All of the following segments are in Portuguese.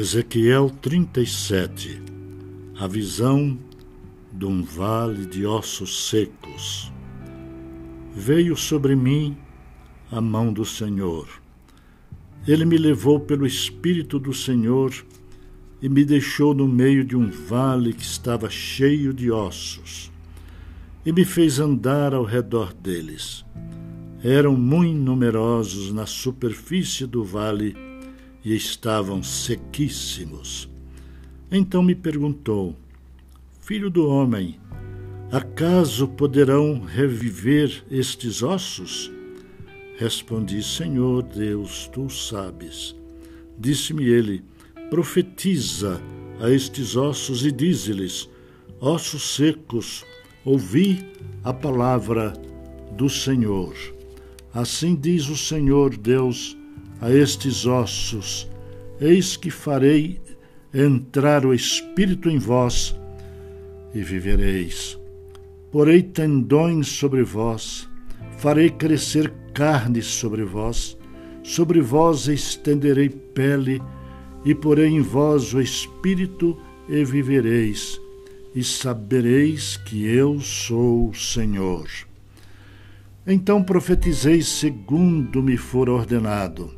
Ezequiel 37 A visão de um vale de ossos secos. Veio sobre mim a mão do Senhor. Ele me levou pelo Espírito do Senhor e me deixou no meio de um vale que estava cheio de ossos, e me fez andar ao redor deles. Eram muito numerosos na superfície do vale e estavam sequíssimos. Então me perguntou: Filho do homem, acaso poderão reviver estes ossos? Respondi: Senhor Deus, tu sabes. Disse-me ele: Profetiza a estes ossos e dize-lhes: Ossos secos, ouvi a palavra do Senhor. Assim diz o Senhor Deus a estes ossos: Eis que farei entrar o Espírito em vós e vivereis. Porei tendões sobre vós, farei crescer carne sobre vós, sobre vós estenderei pele, e porei em vós o Espírito e vivereis, e sabereis que eu sou o Senhor. Então profetizei segundo me for ordenado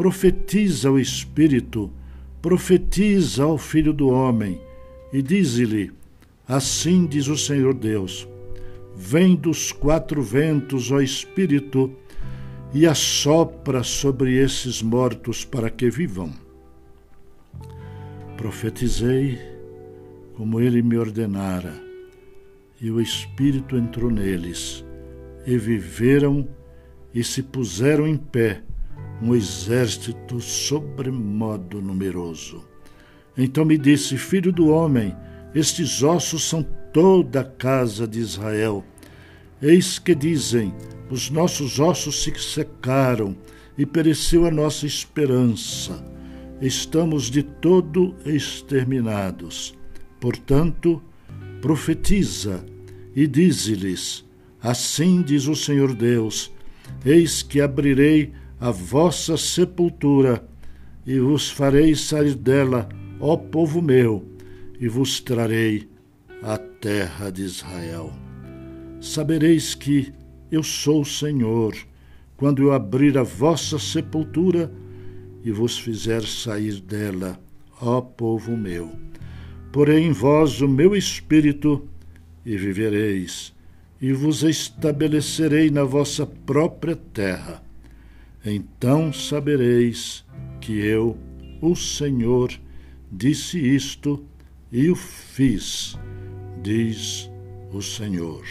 profetiza o Espírito, profetiza ao Filho do Homem, e diz-lhe: Assim diz o Senhor Deus: Vem dos quatro ventos, ó Espírito, e assopra sobre esses mortos para que vivam. Profetizei como ele me ordenara, e o Espírito entrou neles, e viveram e se puseram em pé um exército sobremodo numeroso. Então me disse: Filho do homem, estes ossos são toda a casa de Israel. Eis que dizem: Os nossos ossos se secaram e pereceu a nossa esperança. Estamos de todo exterminados. Portanto, profetiza e dize-lhes: Assim diz o Senhor Deus: Eis que abrirei a vossa sepultura, e vos farei sair dela, ó povo meu, e vos trarei a terra de Israel. Sabereis que eu sou o Senhor, quando eu abrir a vossa sepultura e vos fizer sair dela, ó povo meu. Porei em vós o meu espírito e vivereis, e vos estabelecerei na vossa própria terra então sabereis que eu, o Senhor, disse isto e o fiz, diz o Senhor.